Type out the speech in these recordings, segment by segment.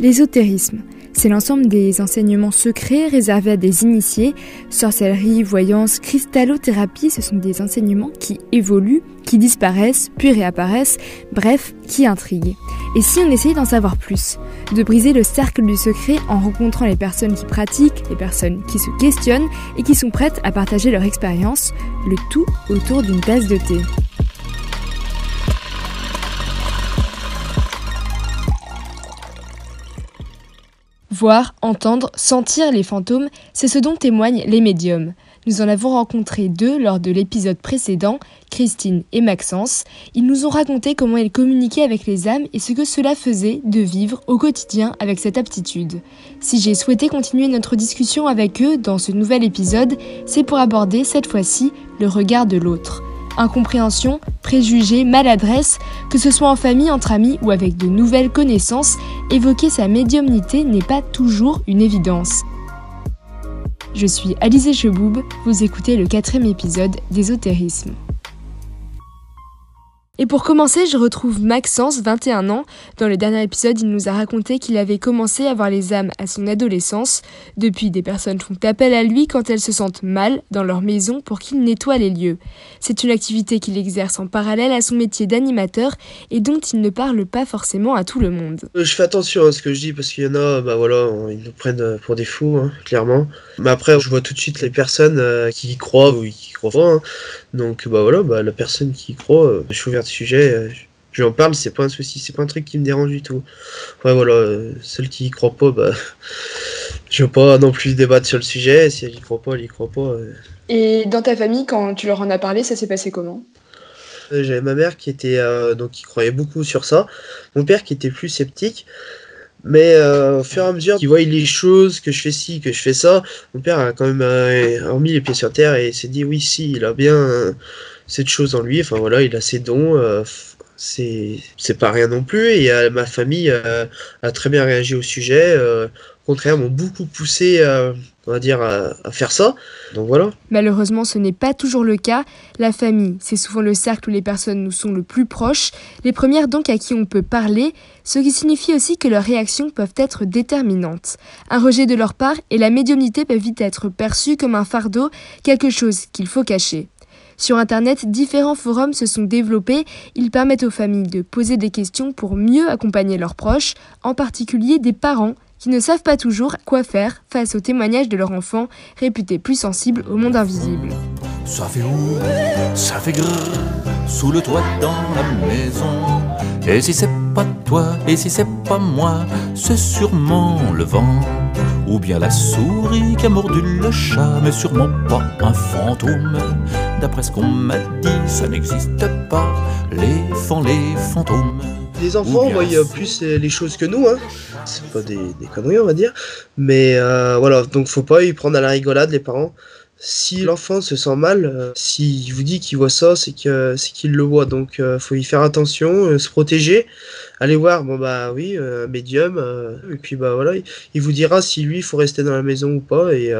L'ésotérisme, c'est l'ensemble des enseignements secrets réservés à des initiés. Sorcellerie, voyance, cristallothérapie, ce sont des enseignements qui évoluent, qui disparaissent, puis réapparaissent, bref, qui intriguent. Et si on essayait d'en savoir plus De briser le cercle du secret en rencontrant les personnes qui pratiquent, les personnes qui se questionnent et qui sont prêtes à partager leur expérience, le tout autour d'une tasse de thé. Voir, entendre, sentir les fantômes, c'est ce dont témoignent les médiums. Nous en avons rencontré deux lors de l'épisode précédent, Christine et Maxence. Ils nous ont raconté comment ils communiquaient avec les âmes et ce que cela faisait de vivre au quotidien avec cette aptitude. Si j'ai souhaité continuer notre discussion avec eux dans ce nouvel épisode, c'est pour aborder cette fois-ci le regard de l'autre incompréhension, préjugés, maladresse, que ce soit en famille, entre amis ou avec de nouvelles connaissances, évoquer sa médiumnité n'est pas toujours une évidence. Je suis Alizé Cheboub, vous écoutez le quatrième épisode d'Ésotérisme. Et pour commencer, je retrouve Maxence, 21 ans. Dans le dernier épisode, il nous a raconté qu'il avait commencé à voir les âmes à son adolescence. Depuis, des personnes font appel à lui quand elles se sentent mal dans leur maison pour qu'il nettoie les lieux. C'est une activité qu'il exerce en parallèle à son métier d'animateur et dont il ne parle pas forcément à tout le monde. Euh, je fais attention à ce que je dis parce qu'il y en a, bah voilà, ils nous prennent pour des fous, hein, clairement. Mais après, je vois tout de suite les personnes euh, qui y croient ou qui y croient pas. Hein. Donc bah voilà, bah, la personne qui y croit, euh, je suis ouvert de sujet, euh, je lui en parle, c'est pas un souci, c'est pas un truc qui me dérange du tout. Ouais voilà, euh, celle qui y croit pas, bah je veux pas non plus débattre sur le sujet, si elle y croit pas, elle y croit pas. Et dans ta famille, quand tu leur en as parlé, ça s'est passé comment? J'avais ma mère qui était donc qui croyait beaucoup sur ça, mon père qui était plus sceptique. Mais euh, au fur et à mesure qu'il voit les choses, que je fais ci, que je fais ça, mon père a quand même euh, remis les pieds sur terre et s'est dit oui, si, il a bien euh, cette chose en lui, enfin voilà, il a ses dons, c'est pas rien non plus. Et ma famille a très bien réagi au sujet, au contraire, m'ont beaucoup poussé on va dire, à, faire ça. Donc voilà. Malheureusement, ce n'est pas toujours le cas. La famille, c'est souvent le cercle où les personnes nous sont le plus proches, les premières donc à qui on peut parler, ce qui signifie aussi que leurs réactions peuvent être déterminantes. Un rejet de leur part et la médiumnité peuvent vite être perçues comme un fardeau, quelque chose qu'il faut cacher. Sur Internet, différents forums se sont développés. Ils permettent aux familles de poser des questions pour mieux accompagner leurs proches, en particulier des parents qui ne savent pas toujours quoi faire face aux témoignages de leur enfant réputé plus sensible au monde invisible. Ça fait où Ça fait grrr sous le toit dans la maison. Et si c'est pas toi, et si c'est pas moi, c'est sûrement le vent. Ou bien la souris qui a mordu le chat, mais sûrement pas un fantôme. D'après ce qu'on m'a dit, ça n'existe pas, les fans, les fantômes. Les enfants voient plus les choses que nous, hein. c'est pas des, conneries on va dire, mais euh, voilà, donc faut pas y prendre à la rigolade les parents. Si l'enfant se sent mal, euh, s'il vous dit qu'il voit ça, c'est qu'il le voit, donc euh, faut y faire attention, se protéger, aller voir, bon bah oui, médium, et puis bah voilà, il vous dira si lui il faut rester dans la maison ou pas, et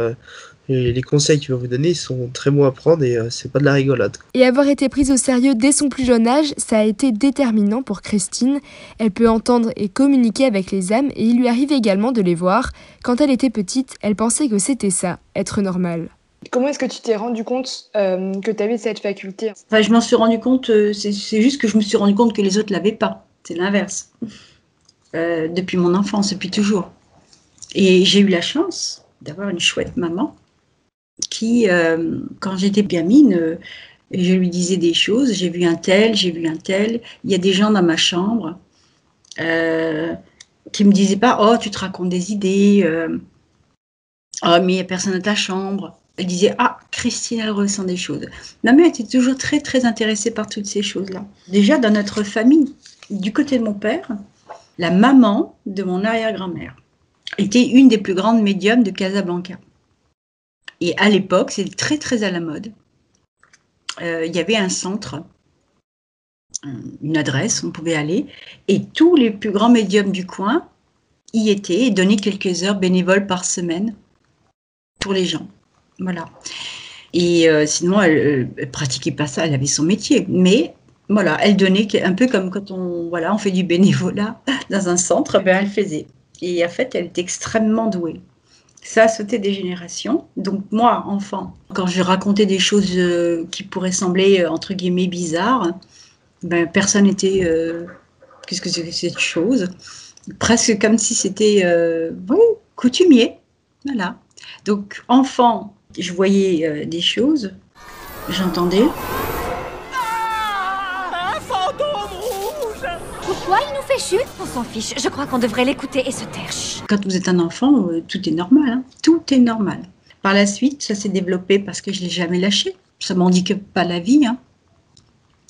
les conseils qu'il va vous donner sont très bons à prendre et euh, c'est pas de la rigolade. Et avoir été prise au sérieux dès son plus jeune âge, ça a été déterminant pour Christine. Elle peut entendre et communiquer avec les âmes et il lui arrive également de les voir. Quand elle était petite, elle pensait que c'était ça, être normal. Comment est-ce que tu t'es rendu compte euh, que tu avais cette faculté? Enfin, Je m'en suis rendu compte, euh, c'est juste que je me suis rendu compte que les autres l'avaient pas. C'est l'inverse. depuis mon enfance, depuis toujours. Et j'ai eu la chance d'avoir une chouette maman qui, euh, quand j'étais gamine, euh, je lui disais des choses. J'ai vu un tel, j'ai vu un tel. Il y a des gens dans ma chambre euh, qui me disaient pas Oh, tu te racontes des idées. oh, mais il n'y a personne dans ta chambre. Elle disait Ah, Christine, elle ressent des choses. Ma mère était toujours très, très intéressée par toutes ces choses-là. Déjà, dans notre famille, du côté de mon père, la maman de mon arrière-grand-mère était une des plus grandes médiums de Casablanca. Et à l'époque, c'était très très à la mode. Euh, il y avait un centre, une adresse, on pouvait aller, et tous les plus grands médiums du coin y étaient et donnaient quelques heures bénévoles par semaine pour les gens. Voilà. Et euh, sinon, elle, ne pratiquait pas ça, elle avait son métier. Mais voilà, elle donnait un peu comme quand on, voilà, on fait du bénévolat dans un centre, ben elle faisait. Et en fait, elle est extrêmement douée. Ça a sauté des générations. Donc moi, enfant, quand je racontais des choses euh, qui pourraient sembler, euh, entre guillemets, bizarres, ben, personne n'était... Euh, Qu'est-ce que c'est que cette chose? Presque comme si c'était coutumier. Voilà. Donc, enfant, je voyais des choses, j'entendais. Pourquoi il nous fait chute? On s'en fiche. Je crois qu'on devrait l'écouter et se taire. Chut. Quand vous êtes un enfant, euh, tout est normal. hein. Tout est normal. Par la suite, ça s'est développé parce que je ne l'ai jamais lâché. Ça ne m'handicape pas la vie. hein.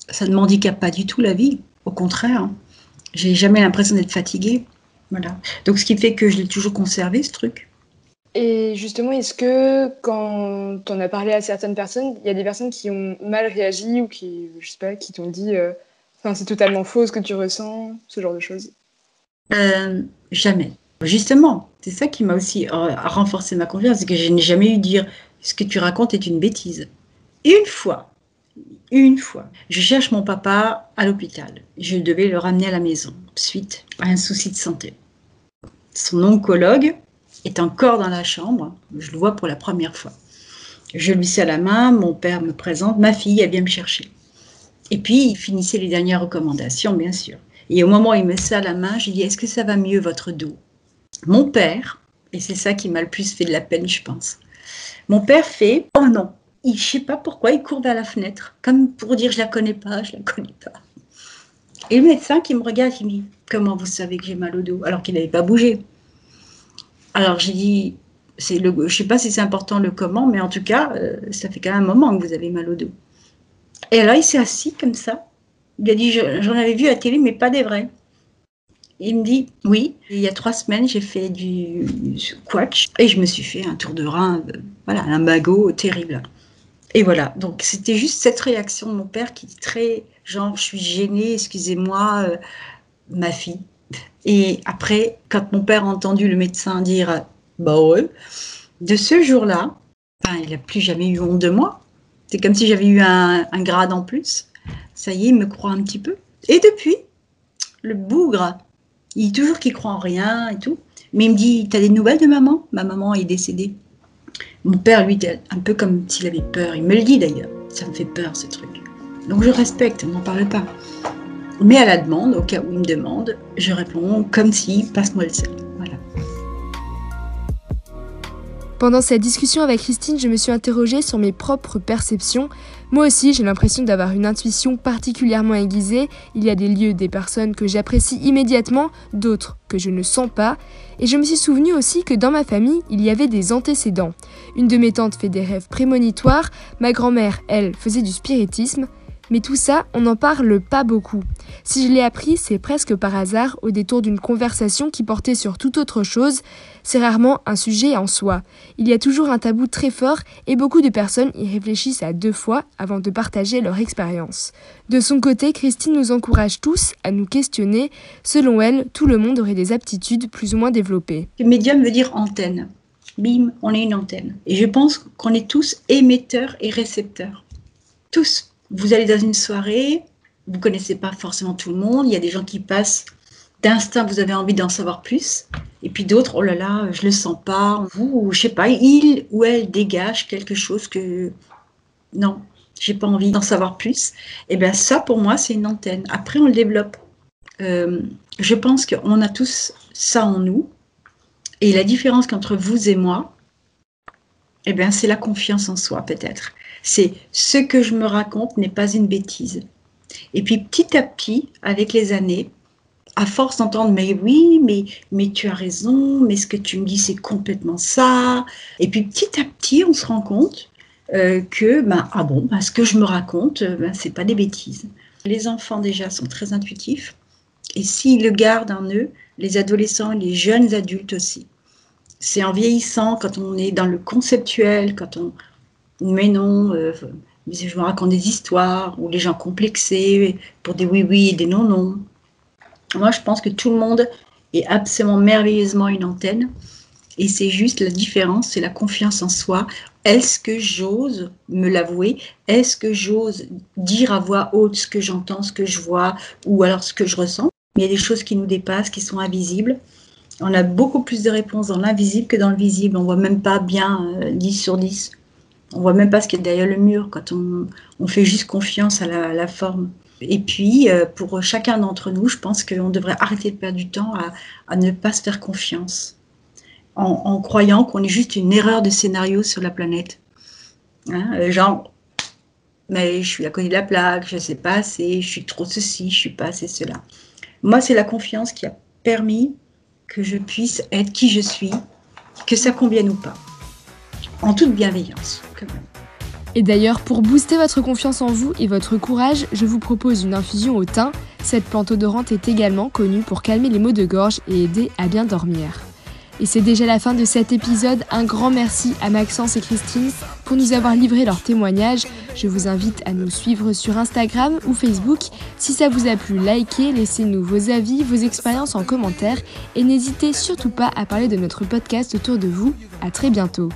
Ça ne m'handicape pas du tout la vie. Au contraire. hein. J'ai jamais l'impression d'être fatiguée. Voilà. Donc, ce qui fait que je l'ai toujours conservé, ce truc. Et justement, est-ce que quand on a parlé à certaines personnes, il y a des personnes qui ont mal réagi ou qui, je sais pas, qui t'ont dit, euh, c'est totalement faux ce que tu ressens, ce genre de choses? Euh, jamais. Justement, c'est ça qui m'a aussi euh, renforcé ma confiance, c'est que je n'ai jamais eu dire ce que tu racontes est une bêtise. Une fois, une fois, je cherche mon papa à l'hôpital. Je devais le ramener à la maison suite à un souci de santé. Son oncologue est encore dans la chambre. Je le vois pour la première fois. Je lui serre la main, mon père me présente, ma fille, elle vient me chercher. Et puis, il finissait les dernières recommandations, bien sûr. Et au moment où il me serre la main, je lui dis Est-ce que ça va mieux, votre dos? Mon père, et c'est ça qui m'a le plus fait de la peine, je pense. Mon père fait Oh non il, Je sais pas pourquoi, il court vers la fenêtre, comme pour dire Je la connais pas, je la connais pas. Et le médecin qui me regarde, il me dit Comment vous savez que j'ai mal au dos Alors qu'il n'avait pas bougé? Alors j'ai dit le, Je sais pas si c'est important le comment, mais en tout cas, euh, ça fait quand même un moment que vous avez mal au dos. Et là, il s'est assis comme ça. Il a dit, je- j'en avais vu à la télé, mais pas des vrais. Il me dit, oui, il y a trois semaines, j'ai fait du squash et je me suis fait un tour de rein, euh, voilà, un magot terrible. Et voilà, donc c'était juste cette réaction de mon père qui est très, genre, je suis gênée, excusez-moi, euh, ma fille. Et après, quand mon père a entendu le médecin dire, bah ouais, de ce jour-là, il n'a plus jamais eu honte de moi. C'est comme si j'avais eu un, grade en plus. Ça y est, il me croit un petit peu. Et depuis, le bougre, il dit toujours qu'il croit en rien et tout. Mais il me dit, t'as des nouvelles de maman? Ma maman est décédée. Mon père, lui, un peu comme s'il avait peur. Il me le dit d'ailleurs. Ça me fait peur, ce truc. Donc je respecte, on n'en parle pas. Mais à la demande, au cas où il me demande, je réponds comme si, passe-moi le sel. Pendant cette discussion avec Christine, je me suis interrogée sur mes propres perceptions. Moi aussi, j'ai l'impression d'avoir une intuition particulièrement aiguisée. Il y a des lieux, des personnes que j'apprécie immédiatement, d'autres que je ne sens pas. Et je me suis souvenu aussi que dans ma famille, il y avait des antécédents. Une de mes tantes fait des rêves prémonitoires, ma grand-mère, elle, faisait du spiritisme. Mais tout ça, on n'en parle pas beaucoup. Si je l'ai appris, c'est presque par hasard, au détour d'une conversation qui portait sur toute autre chose. C'est rarement un sujet en soi. Il y a toujours un tabou très fort et beaucoup de personnes y réfléchissent à deux fois avant de partager leur expérience. De son côté, Christine nous encourage tous à nous questionner. Selon elle, tout le monde aurait des aptitudes plus ou moins développées. Le médium veut dire antenne. Bim, on est une antenne. Et je pense qu'on est tous émetteurs et récepteurs. Tous. Vous allez dans une soirée, vous connaissez pas forcément tout le monde, il y a des gens qui passent d'instinct, vous avez envie d'en savoir plus. Et puis d'autres, oh là là, je le sens pas. Vous, je sais pas, il ou elle dégage quelque chose que non, j'ai pas envie d'en savoir plus. Et bien ça, pour moi, c'est une antenne. Après, on le développe. Euh, je pense qu'on a tous ça en nous. Et la différence qu'entre vous et moi, eh bien, c'est la confiance en soi, peut-être. C'est ce que je me raconte n'est pas une bêtise. Et puis, petit à petit, avec les années, à force d'entendre, mais oui, mais, mais tu as raison, mais ce que tu me dis, c'est complètement ça. Et puis, petit à petit, on se rend compte euh, que, ben, ah bon, ben, ce que je me raconte, euh, ben, c'est pas des bêtises. Les enfants, déjà, sont très intuitifs. Et s'ils le gardent en eux, les adolescents et les jeunes adultes aussi. C'est en vieillissant, quand on est dans le conceptuel, quand on. Mais non, euh, je me raconte des histoires, ou les gens complexés pour des oui-oui et des non-non. Moi, je pense que tout le monde est absolument merveilleusement une antenne. Et c'est juste la différence, c'est la confiance en soi. Est-ce que j'ose me l'avouer? Est-ce que j'ose dire à voix haute ce que j'entends, ce que je vois, ou alors ce que je ressens? Il y a des choses qui nous dépassent, qui sont invisibles. On a beaucoup plus de réponses dans l'invisible que dans le visible. On voit même pas bien 10 euh, sur 10. On voit même pas ce qui est derrière le mur quand on, fait juste confiance à la, forme. Et puis, euh, pour chacun d'entre nous, je pense qu'on devrait arrêter de perdre du temps à, ne pas se faire confiance, en, croyant qu'on est juste une erreur de scénario sur la planète. Hein, euh, genre, mais je suis à côté de la plaque, je ne sais pas assez, je suis trop ceci, je suis pas assez cela. Moi, c'est la confiance qui a permis que je puisse être qui je suis, que ça convienne ou pas, en toute bienveillance. Et d'ailleurs, pour booster votre confiance en vous et votre courage, je vous propose une infusion au thym. Cette plante odorante est également connue pour calmer les maux de gorge et aider à bien dormir. Et c'est déjà la fin de cet épisode. Un grand merci à Maxence et Christine pour nous avoir livré leurs témoignages. Je vous invite à nous suivre sur Instagram ou Facebook. Si ça vous a plu, likez, laissez-nous vos avis, vos expériences en commentaire et n'hésitez surtout pas à parler de notre podcast autour de vous. À très bientôt.